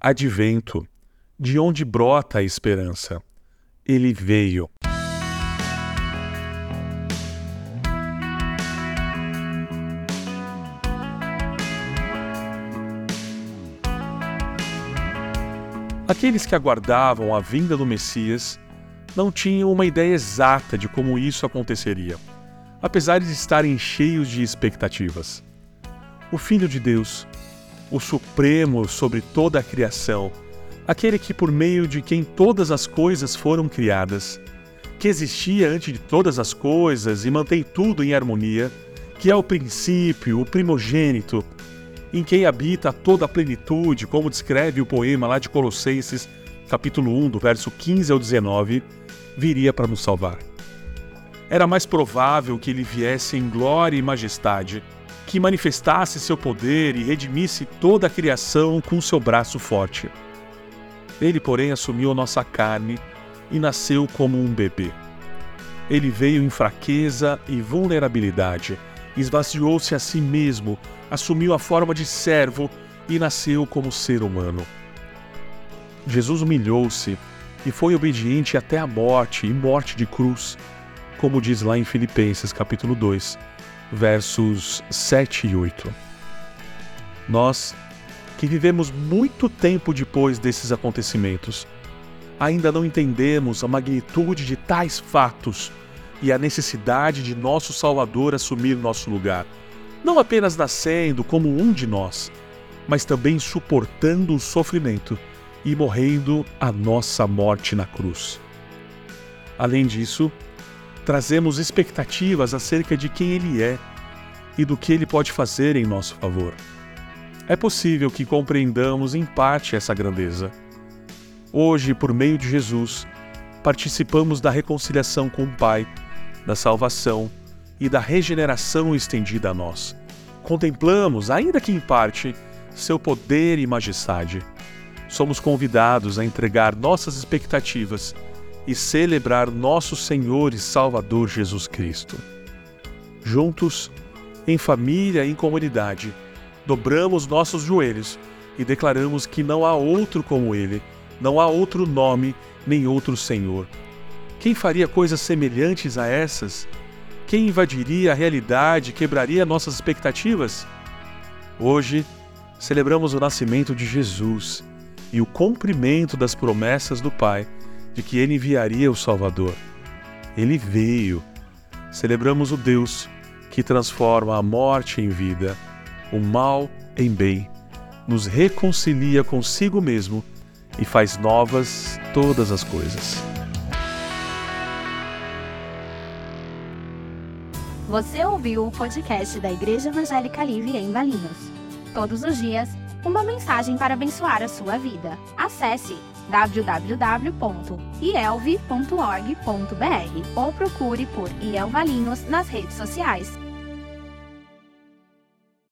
Advento, de onde brota a esperança. Ele veio. Aqueles que aguardavam a vinda do Messias não tinham uma ideia exata de como isso aconteceria, apesar de estarem cheios de expectativas. O Filho de Deus, o Supremo sobre toda a criação, aquele que por meio de quem todas as coisas foram criadas, que existia antes de todas as coisas e mantém tudo em harmonia, que é o princípio, o primogênito, em quem habita toda a plenitude, como descreve o poema lá de Colossenses, capítulo 1, do verso 15 ao 19, viria para nos salvar. Era mais provável que ele viesse em glória e majestade, que manifestasse seu poder e redimisse toda a criação com seu braço forte. Ele, porém, assumiu a nossa carne e nasceu como um bebê. Ele veio em fraqueza e vulnerabilidade, esvaziou-se a si mesmo, assumiu a forma de servo e nasceu como ser humano. Jesus humilhou-se e foi obediente até a morte e morte de cruz, como diz lá em Filipenses capítulo 2, versos 7 e 8. Nós, que vivemos muito tempo depois desses acontecimentos, ainda não entendemos a magnitude de tais fatos e a necessidade de nosso Salvador assumir nosso lugar, não apenas nascendo como um de nós, mas também suportando o sofrimento e morrendo a nossa morte na cruz. Além disso, trazemos expectativas acerca de quem Ele é e do que Ele pode fazer em nosso favor. É possível que compreendamos em parte essa grandeza. Hoje, por meio de Jesus, participamos da reconciliação com o Pai, da salvação e da regeneração estendida a nós. Contemplamos, ainda que em parte, seu poder e majestade somos convidados a entregar nossas expectativas e celebrar nosso Senhor e Salvador Jesus Cristo. Juntos, em família e em comunidade, dobramos nossos joelhos e declaramos que não há outro como Ele, não há outro nome nem outro Senhor. Quem faria coisas semelhantes a essas? Quem invadiria a realidade, quebraria nossas expectativas? Hoje, celebramos o nascimento de Jesus e o cumprimento das promessas do Pai de que ele enviaria o Salvador. Ele veio. Celebramos o Deus que transforma a morte em vida, o mal em bem, nos reconcilia consigo mesmo e faz novas todas as coisas. Você ouviu o podcast da Igreja Evangélica Livre em Valinhos. Todos os dias, uma mensagem para abençoar a sua vida. Acesse www.ielve.org.br ou procure por IEL Valinhos nas redes sociais.